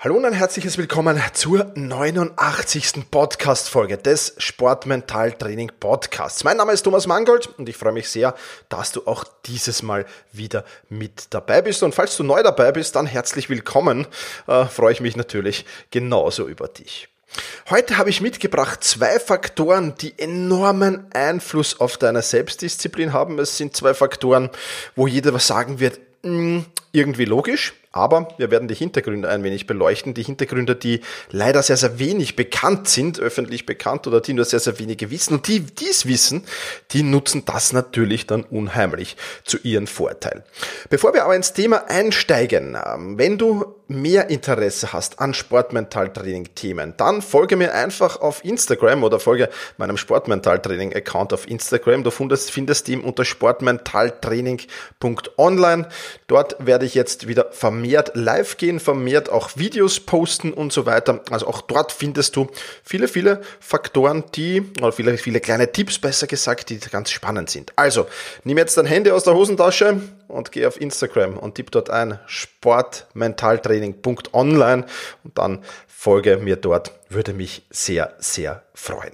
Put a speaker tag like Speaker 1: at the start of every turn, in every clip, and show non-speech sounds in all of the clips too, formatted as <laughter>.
Speaker 1: Hallo und ein herzliches Willkommen zur 89. Podcast-Folge des Sportmentaltraining Podcasts. Mein Name ist Thomas Mangold und ich freue mich sehr, dass du auch dieses Mal wieder mit dabei bist. Und falls du neu dabei bist, dann herzlich willkommen. Äh, freue ich mich natürlich genauso über dich. Heute habe ich mitgebracht zwei Faktoren, die enormen Einfluss auf deine Selbstdisziplin haben. Es sind zwei Faktoren, wo jeder was sagen wird, hm, irgendwie logisch, aber wir werden die Hintergründe ein wenig beleuchten. Die Hintergründe, die leider sehr, sehr wenig bekannt sind, öffentlich bekannt oder die nur sehr, sehr wenige wissen. Und die, die es wissen, die nutzen das natürlich dann unheimlich zu ihrem Vorteil. Bevor wir aber ins Thema einsteigen, ähm, wenn du mehr Interesse hast an Sportmentaltraining-Themen, dann folge mir einfach auf Instagram oder folge meinem Sportmentaltraining-Account auf Instagram. Du findest, findest ihn unter sportmentaltraining.online. Dort werde ich jetzt wieder vermehrt live gehen, vermehrt auch Videos posten und so weiter. Also auch dort findest du viele, viele Faktoren, die, oder viele, viele kleine Tipps besser gesagt, die ganz spannend sind. Also, nimm jetzt dein Handy aus der Hosentasche und geh auf Instagram und tipp dort ein sportmentaltraining.online und dann folge mir dort. Würde mich sehr, sehr freuen.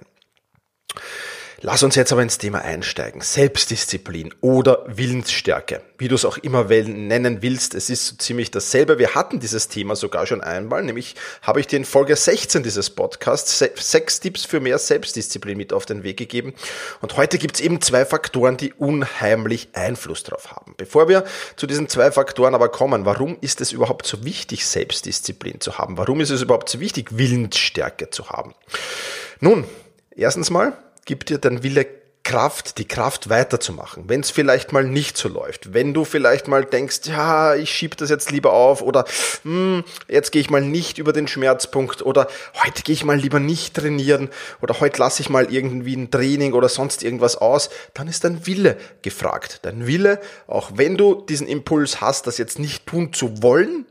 Speaker 1: Lass uns jetzt aber ins Thema einsteigen. Selbstdisziplin oder Willensstärke, wie du es auch immer nennen willst. Es ist so ziemlich dasselbe. Wir hatten dieses Thema sogar schon einmal, nämlich habe ich dir in Folge 16 dieses Podcasts sechs Tipps für mehr Selbstdisziplin mit auf den Weg gegeben. Und heute gibt es eben zwei Faktoren, die unheimlich Einfluss darauf haben. Bevor wir zu diesen zwei Faktoren aber kommen, warum ist es überhaupt so wichtig, Selbstdisziplin zu haben? Warum ist es überhaupt so wichtig, Willensstärke zu haben? Nun, erstens mal, gibt dir dein Wille Kraft, die Kraft weiterzumachen, wenn es vielleicht mal nicht so läuft, wenn du vielleicht mal denkst, ja, ich schieb das jetzt lieber auf oder hm, jetzt gehe ich mal nicht über den Schmerzpunkt oder heute gehe ich mal lieber nicht trainieren oder heute lasse ich mal irgendwie ein Training oder sonst irgendwas aus, dann ist dein Wille gefragt. Dein Wille, auch wenn du diesen Impuls hast, das jetzt nicht tun zu wollen,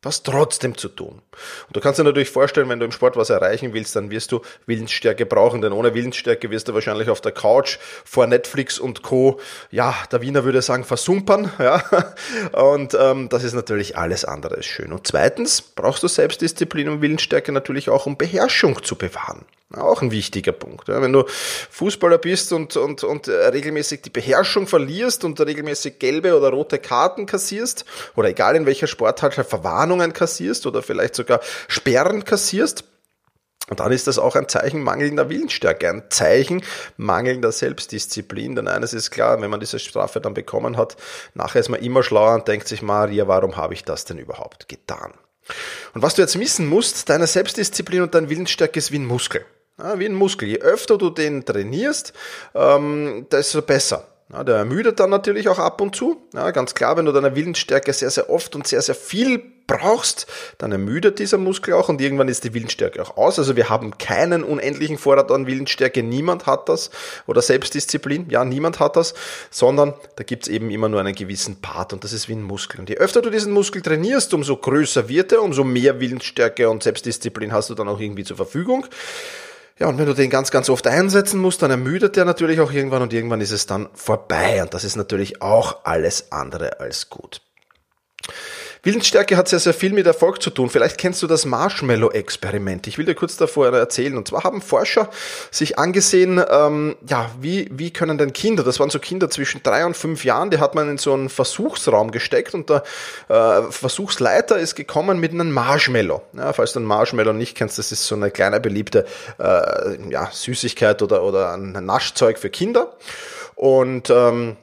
Speaker 1: das trotzdem zu tun. Und du kannst dir natürlich vorstellen, wenn du im Sport was erreichen willst, dann wirst du Willensstärke brauchen, denn ohne Willensstärke wirst du wahrscheinlich auf der Couch vor Netflix und Co. Ja, der Wiener würde sagen, versumpern, <laughs> ja. Und ähm, das ist natürlich alles andere als schön. Und zweitens brauchst du Selbstdisziplin und Willensstärke natürlich auch, um Beherrschung zu bewahren. Auch ein wichtiger Punkt. Wenn du Fußballer bist und, und, und äh, regelmäßig die Beherrschung verlierst und regelmäßig gelbe oder rote Karten kassierst, oder egal in welcher Sportart Verwarnungen kassierst oder vielleicht sogar Sperren kassierst, und dann ist das auch ein Zeichen mangelnder Willensstärke, ein Zeichen mangelnder Selbstdisziplin. Denn eines ist klar, wenn man diese Strafe dann bekommen hat, nachher ist man immer schlauer und denkt sich, Maria, warum habe ich das denn überhaupt getan? Und was du jetzt wissen musst, deine Selbstdisziplin und deine Willensstärke ist wie ein Muskel. Ja, wie ein Muskel. Je öfter du den trainierst, ähm, desto besser. Ja, der ermüdet dann natürlich auch ab und zu. Ja, ganz klar, wenn du deine Willensstärke sehr, sehr oft und sehr, sehr viel brauchst, dann ermüdet dieser Muskel auch und irgendwann ist die Willensstärke auch aus. Also wir haben keinen unendlichen Vorrat an Willensstärke, niemand hat das oder Selbstdisziplin, ja, niemand hat das, sondern da gibt's eben immer nur einen gewissen Part und das ist wie ein Muskel. Und je öfter du diesen Muskel trainierst, umso größer wird er, umso mehr Willensstärke und Selbstdisziplin hast du dann auch irgendwie zur Verfügung. Ja, und wenn du den ganz, ganz oft einsetzen musst, dann ermüdet der natürlich auch irgendwann und irgendwann ist es dann vorbei. Und das ist natürlich auch alles andere als gut. Willensstärke hat sehr, sehr viel mit Erfolg zu tun. Vielleicht kennst du das Marshmallow-Experiment. Ich will dir kurz davor erzählen. Und zwar haben Forscher sich angesehen, ähm, ja, wie, wie können denn Kinder, das waren so Kinder zwischen drei und fünf Jahren, die hat man in so einen Versuchsraum gesteckt und der äh, Versuchsleiter ist gekommen mit einem Marshmallow. Ja, falls du einen Marshmallow nicht kennst, das ist so eine kleine beliebte äh, ja, Süßigkeit oder, oder ein Naschzeug für Kinder. Und ähm,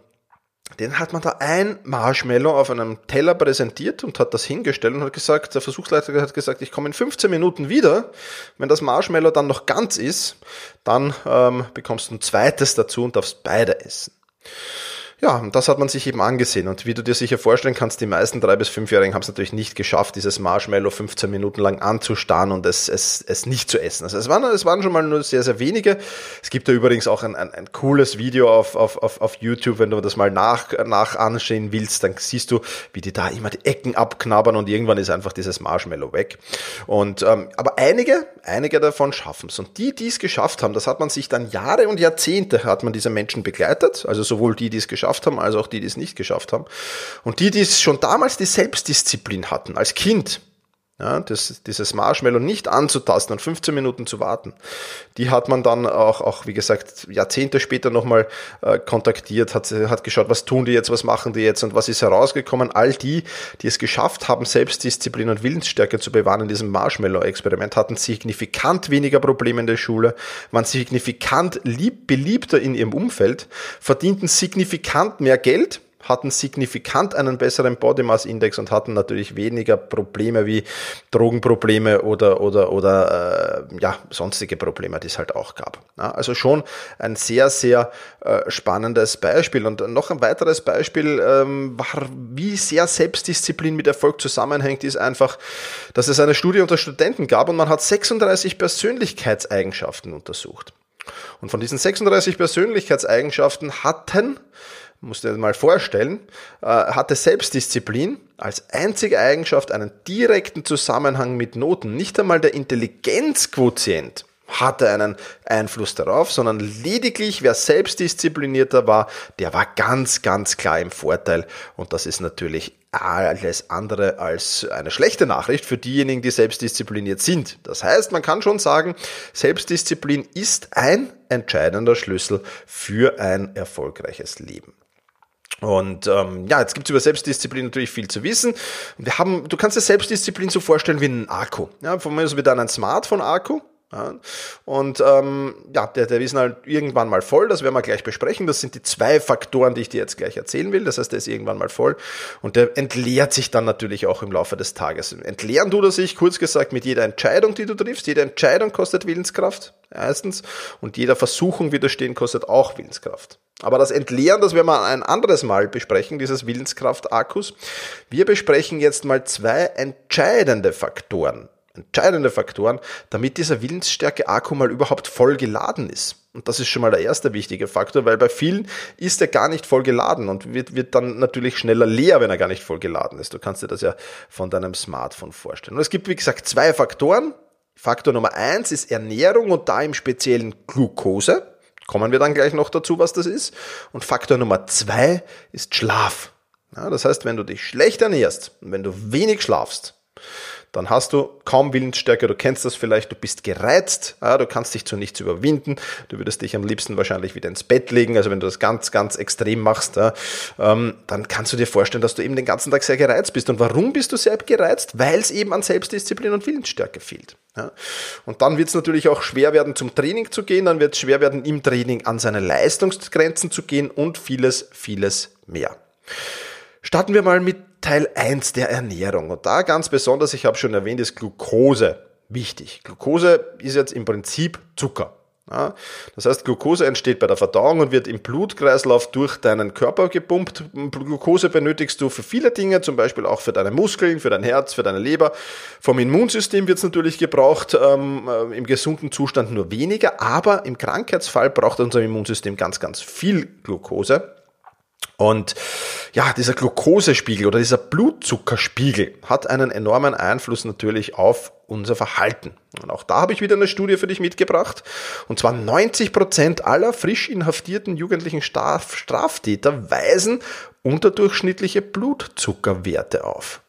Speaker 1: den hat man da ein Marshmallow auf einem Teller präsentiert und hat das hingestellt und hat gesagt, der Versuchsleiter hat gesagt, ich komme in 15 Minuten wieder. Wenn das Marshmallow dann noch ganz ist, dann ähm, bekommst du ein zweites dazu und darfst beide essen. Ja, das hat man sich eben angesehen. Und wie du dir sicher vorstellen kannst, die meisten drei bis fünfjährigen haben es natürlich nicht geschafft, dieses Marshmallow 15 Minuten lang anzustarren und es, es, es nicht zu essen. Also es waren, es waren schon mal nur sehr, sehr wenige. Es gibt da übrigens auch ein, ein, ein cooles Video auf, auf, auf, auf YouTube, wenn du das mal nach, nach ansehen willst, dann siehst du, wie die da immer die Ecken abknabbern und irgendwann ist einfach dieses Marshmallow weg. Und ähm, aber einige, einige davon schaffen es. Und die, die es geschafft haben, das hat man sich dann Jahre und Jahrzehnte hat man diese Menschen begleitet, also sowohl die, die es geschafft geschafft haben, als auch die, die es nicht geschafft haben. Und die, die es schon damals die Selbstdisziplin hatten, als Kind, ja, das, dieses Marshmallow nicht anzutasten und 15 Minuten zu warten. Die hat man dann auch, auch wie gesagt, Jahrzehnte später nochmal äh, kontaktiert, hat, hat geschaut, was tun die jetzt, was machen die jetzt und was ist herausgekommen. All die, die es geschafft haben, Selbstdisziplin und Willensstärke zu bewahren in diesem Marshmallow-Experiment, hatten signifikant weniger Probleme in der Schule, waren signifikant lieb, beliebter in ihrem Umfeld, verdienten signifikant mehr Geld, hatten signifikant einen besseren Body Mass Index und hatten natürlich weniger Probleme wie Drogenprobleme oder oder oder äh, ja sonstige Probleme, die es halt auch gab. Ja, also schon ein sehr sehr äh, spannendes Beispiel und noch ein weiteres Beispiel ähm, war, wie sehr Selbstdisziplin mit Erfolg zusammenhängt, ist einfach, dass es eine Studie unter Studenten gab und man hat 36 Persönlichkeitseigenschaften untersucht. Und von diesen 36 Persönlichkeitseigenschaften hatten musst du dir mal vorstellen, äh, hatte Selbstdisziplin als einzige Eigenschaft einen direkten Zusammenhang mit Noten. Nicht einmal der Intelligenzquotient hatte einen Einfluss darauf, sondern lediglich wer selbstdisziplinierter war, der war ganz, ganz klar im Vorteil. Und das ist natürlich alles andere als eine schlechte Nachricht für diejenigen, die selbstdiszipliniert sind. Das heißt, man kann schon sagen, Selbstdisziplin ist ein entscheidender Schlüssel für ein erfolgreiches Leben. Und ähm, ja, jetzt gibt's über Selbstdisziplin natürlich viel zu wissen. Wir haben, du kannst dir Selbstdisziplin so vorstellen wie einen Akku. Ja, von mir aus wieder einen Smartphone-Akku. Ja, und ähm, ja, der, der ist halt irgendwann mal voll, das werden wir gleich besprechen. Das sind die zwei Faktoren, die ich dir jetzt gleich erzählen will. Das heißt, der ist irgendwann mal voll und der entleert sich dann natürlich auch im Laufe des Tages. Entleeren tut er sich, kurz gesagt, mit jeder Entscheidung, die du triffst. Jede Entscheidung kostet Willenskraft, erstens, und jeder Versuchung widerstehen kostet auch Willenskraft. Aber das Entleeren, das werden wir ein anderes Mal besprechen, dieses Willenskraft-Akkus. Wir besprechen jetzt mal zwei entscheidende Faktoren, entscheidende Faktoren, damit dieser Willensstärke-Akku mal überhaupt voll geladen ist. Und das ist schon mal der erste wichtige Faktor, weil bei vielen ist er gar nicht voll geladen und wird, wird dann natürlich schneller leer, wenn er gar nicht voll geladen ist. Du kannst dir das ja von deinem Smartphone vorstellen. Und es gibt, wie gesagt, zwei Faktoren. Faktor Nummer eins ist Ernährung und da im speziellen Glucose. Kommen wir dann gleich noch dazu, was das ist. Und Faktor Nummer zwei ist Schlaf. Ja, das heißt, wenn du dich schlecht ernährst und wenn du wenig schlafst, dann hast du kaum Willensstärke, du kennst das vielleicht, du bist gereizt, ja, du kannst dich zu nichts überwinden, du würdest dich am liebsten wahrscheinlich wieder ins Bett legen, also wenn du das ganz, ganz extrem machst, ja, ähm, dann kannst du dir vorstellen, dass du eben den ganzen Tag sehr gereizt bist. Und warum bist du sehr gereizt? Weil es eben an Selbstdisziplin und Willensstärke fehlt. Ja. Und dann wird es natürlich auch schwer werden, zum Training zu gehen, dann wird es schwer werden, im Training an seine Leistungsgrenzen zu gehen und vieles, vieles mehr. Starten wir mal mit Teil 1 der Ernährung. Und da ganz besonders, ich habe schon erwähnt, ist Glucose wichtig. Glucose ist jetzt im Prinzip Zucker. Ja, das heißt, Glucose entsteht bei der Verdauung und wird im Blutkreislauf durch deinen Körper gepumpt. Glucose benötigst du für viele Dinge, zum Beispiel auch für deine Muskeln, für dein Herz, für deine Leber. Vom Immunsystem wird es natürlich gebraucht, ähm, äh, im gesunden Zustand nur weniger, aber im Krankheitsfall braucht unser Immunsystem ganz, ganz viel Glucose. Und ja, dieser Glukosespiegel oder dieser Blutzuckerspiegel hat einen enormen Einfluss natürlich auf unser Verhalten. Und auch da habe ich wieder eine Studie für dich mitgebracht. Und zwar 90 Prozent aller frisch inhaftierten jugendlichen Straftäter weisen unterdurchschnittliche Blutzuckerwerte auf.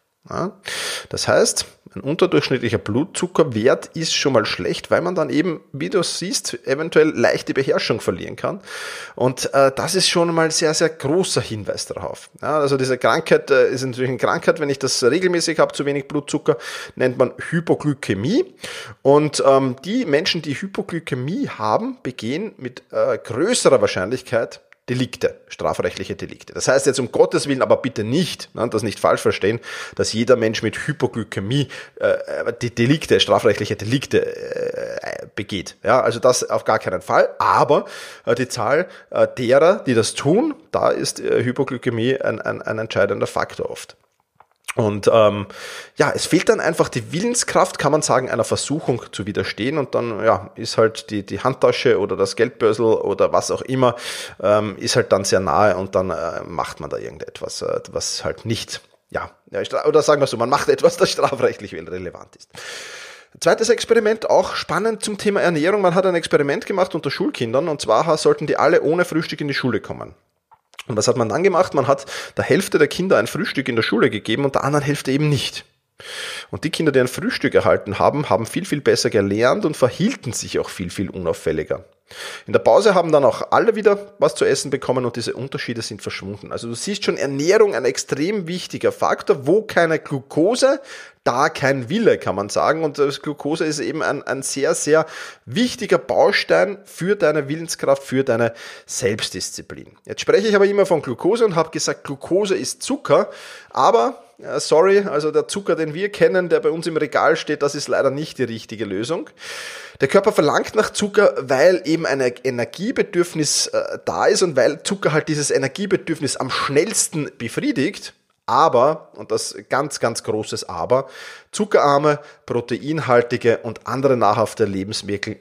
Speaker 1: Das heißt, ein unterdurchschnittlicher Blutzuckerwert ist schon mal schlecht, weil man dann eben, wie du siehst, eventuell leicht die Beherrschung verlieren kann. Und äh, das ist schon mal sehr, sehr großer Hinweis darauf. Ja, also diese Krankheit äh, ist natürlich eine Krankheit, wenn ich das regelmäßig habe, zu wenig Blutzucker, nennt man Hypoglykämie. Und ähm, die Menschen, die Hypoglykämie haben, begehen mit äh, größerer Wahrscheinlichkeit Delikte, strafrechtliche Delikte. Das heißt jetzt um Gottes Willen aber bitte nicht, ne, das nicht falsch verstehen, dass jeder Mensch mit Hypoglykämie äh, die Delikte, strafrechtliche Delikte äh, begeht. Ja, also das auf gar keinen Fall. Aber äh, die Zahl äh, derer, die das tun, da ist äh, Hypoglykämie ein, ein, ein entscheidender Faktor oft. Und ähm, ja, es fehlt dann einfach die Willenskraft, kann man sagen, einer Versuchung zu widerstehen. Und dann ja, ist halt die, die Handtasche oder das Geldbörsel oder was auch immer, ähm, ist halt dann sehr nahe und dann äh, macht man da irgendetwas, äh, was halt nicht, ja, oder sagen wir so, man macht etwas, das strafrechtlich relevant ist. Zweites Experiment, auch spannend zum Thema Ernährung. Man hat ein Experiment gemacht unter Schulkindern und zwar sollten die alle ohne Frühstück in die Schule kommen. Und was hat man dann gemacht? Man hat der Hälfte der Kinder ein Frühstück in der Schule gegeben und der anderen Hälfte eben nicht. Und die Kinder, die ein Frühstück erhalten haben, haben viel, viel besser gelernt und verhielten sich auch viel, viel unauffälliger. In der Pause haben dann auch alle wieder was zu essen bekommen und diese Unterschiede sind verschwunden. Also du siehst schon, Ernährung ein extrem wichtiger Faktor. Wo keine Glucose, da kein Wille, kann man sagen. Und das Glucose ist eben ein, ein sehr, sehr wichtiger Baustein für deine Willenskraft, für deine Selbstdisziplin. Jetzt spreche ich aber immer von Glucose und habe gesagt, Glucose ist Zucker, aber sorry, also der Zucker, den wir kennen, der bei uns im Regal steht, das ist leider nicht die richtige Lösung. Der Körper verlangt nach Zucker, weil eben ein Energiebedürfnis äh, da ist und weil Zucker halt dieses Energiebedürfnis am schnellsten befriedigt. Aber, und das ganz, ganz großes Aber, zuckerarme, proteinhaltige und andere nahrhafte Lebensmittel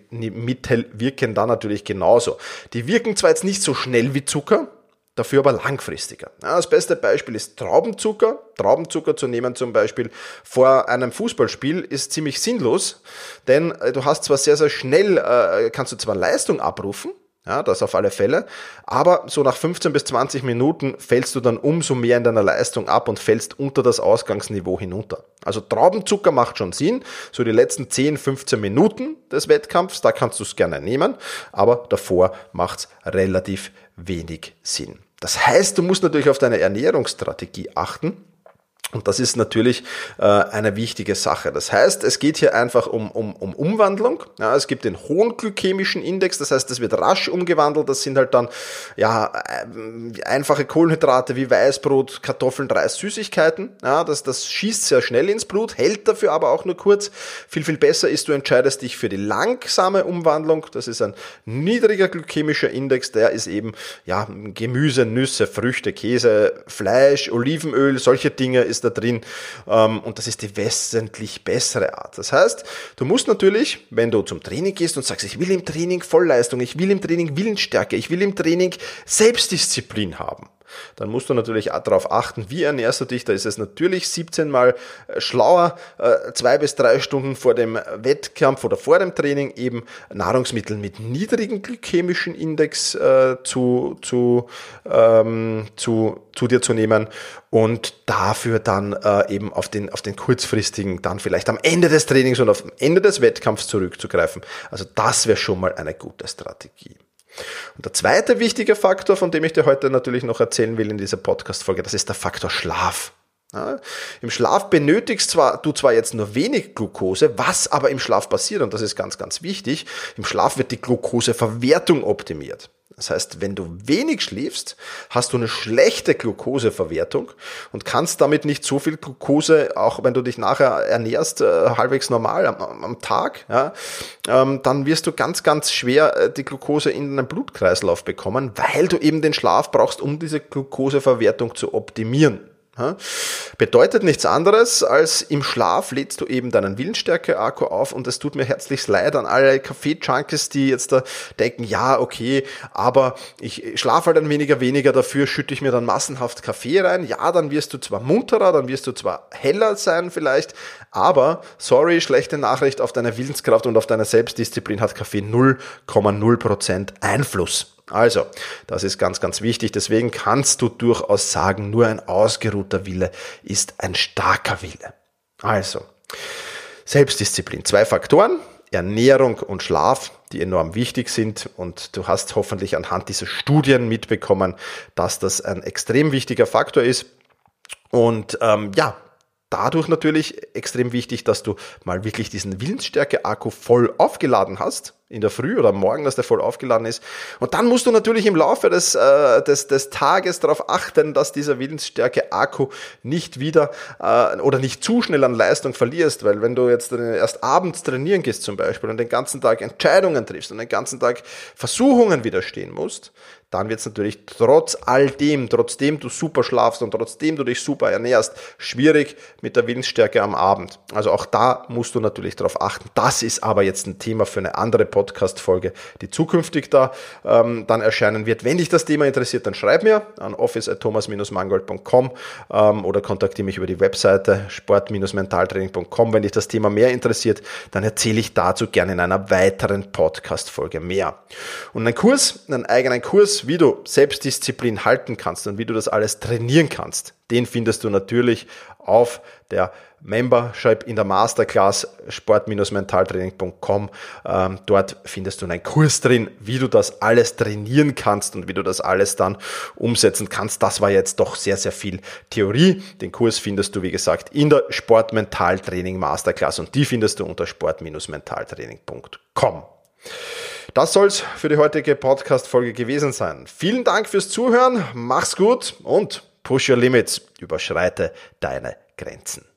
Speaker 1: wirken da natürlich genauso. Die wirken zwar jetzt nicht so schnell wie Zucker, dafür aber langfristiger. das beste Beispiel ist Traubenzucker. Traubenzucker zu nehmen zum Beispiel vor einem Fußballspiel ist ziemlich sinnlos, denn äh, du hast zwar sehr, sehr schnell, äh, kannst du zwar Leistung abrufen, ja, das auf alle Fälle. Aber so nach 15 bis 20 Minuten fällst du dann umso mehr in deiner Leistung ab und fällst unter das Ausgangsniveau hinunter. Also Traubenzucker macht schon Sinn. So die letzten 10, 15 Minuten des Wettkampfs, da kannst du es gerne nehmen. Aber davor macht es relativ wenig Sinn. Das heißt, du musst natürlich auf deine Ernährungsstrategie achten. Und das ist natürlich äh, eine wichtige Sache. Das heißt, es geht hier einfach um, um, um Umwandlung. Ja, es gibt den hohen glykämischen Index, das heißt, das wird rasch umgewandelt. Das sind halt dann ja äh, einfache Kohlenhydrate wie Weißbrot, Kartoffeln, Reis, Süßigkeiten. Ja, das, das schießt sehr schnell ins Blut, hält dafür aber auch nur kurz. Viel, viel besser ist, du entscheidest dich für die langsame Umwandlung. Das ist ein niedriger glykämischer Index. Der ist eben ja Gemüse, Nüsse, Früchte, Käse, Fleisch, Olivenöl, solche Dinge ist da drin ähm, und das ist die wesentlich bessere Art. Das heißt, du musst natürlich, wenn du zum Training gehst und sagst, ich will im Training Vollleistung, ich will im Training Willensstärke, ich will im Training Selbstdisziplin haben, dann musst du natürlich darauf achten, wie ernährst du dich. Da ist es natürlich 17 mal äh, schlauer, äh, zwei bis drei Stunden vor dem Wettkampf oder vor dem Training eben Nahrungsmittel mit niedrigem glykämischen Index äh, zu, zu, ähm, zu, zu dir zu nehmen und dafür dann eben auf den, auf den kurzfristigen, dann vielleicht am Ende des Trainings und auf dem Ende des Wettkampfs zurückzugreifen. Also das wäre schon mal eine gute Strategie. Und der zweite wichtige Faktor, von dem ich dir heute natürlich noch erzählen will in dieser Podcast-Folge, das ist der Faktor Schlaf. Ja, Im Schlaf benötigst zwar, du zwar jetzt nur wenig Glucose, was aber im Schlaf passiert, und das ist ganz, ganz wichtig, im Schlaf wird die Glucoseverwertung optimiert. Das heißt, wenn du wenig schläfst, hast du eine schlechte Glukoseverwertung und kannst damit nicht so viel Glucose, auch wenn du dich nachher ernährst, äh, halbwegs normal am, am Tag, ja, ähm, dann wirst du ganz, ganz schwer äh, die Glucose in deinen Blutkreislauf bekommen, weil du eben den Schlaf brauchst, um diese Glucoseverwertung zu optimieren. Bedeutet nichts anderes, als im Schlaf lädst du eben deinen Willensstärke-Akku auf und es tut mir herzlich leid an alle Kaffee-Junkies, die jetzt da denken, ja, okay, aber ich schlafe halt ein weniger weniger, dafür schütte ich mir dann massenhaft Kaffee rein. Ja, dann wirst du zwar munterer, dann wirst du zwar heller sein vielleicht, aber, sorry, schlechte Nachricht, auf deine Willenskraft und auf deine Selbstdisziplin hat Kaffee 0,0% Einfluss. Also, das ist ganz, ganz wichtig. Deswegen kannst du durchaus sagen, nur ein ausgeruhter Wille ist ein starker Wille. Also, Selbstdisziplin. Zwei Faktoren. Ernährung und Schlaf, die enorm wichtig sind. Und du hast hoffentlich anhand dieser Studien mitbekommen, dass das ein extrem wichtiger Faktor ist. Und ähm, ja, dadurch natürlich extrem wichtig, dass du mal wirklich diesen Willensstärke-Akku voll aufgeladen hast in der Früh oder morgen, dass der voll aufgeladen ist. Und dann musst du natürlich im Laufe des, äh, des, des Tages darauf achten, dass dieser Willensstärke-Akku nicht wieder äh, oder nicht zu schnell an Leistung verlierst, weil wenn du jetzt erst abends trainieren gehst zum Beispiel und den ganzen Tag Entscheidungen triffst und den ganzen Tag Versuchungen widerstehen musst, dann wird es natürlich trotz all dem, trotzdem du super schlafst und trotzdem du dich super ernährst, schwierig mit der Willensstärke am Abend. Also auch da musst du natürlich darauf achten. Das ist aber jetzt ein Thema für eine andere Podcast-Folge, die zukünftig da ähm, dann erscheinen wird. Wenn dich das Thema interessiert, dann schreib mir an office.thomas-mangold.com ähm, oder kontaktiere mich über die Webseite sport-mentaltraining.com. Wenn dich das Thema mehr interessiert, dann erzähle ich dazu gerne in einer weiteren Podcast-Folge mehr. Und ein Kurs, einen eigenen Kurs, wie du Selbstdisziplin halten kannst und wie du das alles trainieren kannst, den findest du natürlich auf der Membership in der Masterclass sport-mentaltraining.com. Ähm, dort findest du einen Kurs drin, wie du das alles trainieren kannst und wie du das alles dann umsetzen kannst. Das war jetzt doch sehr, sehr viel Theorie. Den Kurs findest du, wie gesagt, in der Sport-Mental-Training Masterclass und die findest du unter sport-mentaltraining.com. Das soll's für die heutige Podcast-Folge gewesen sein. Vielen Dank fürs Zuhören, mach's gut und push your limits, überschreite deine Grenzen.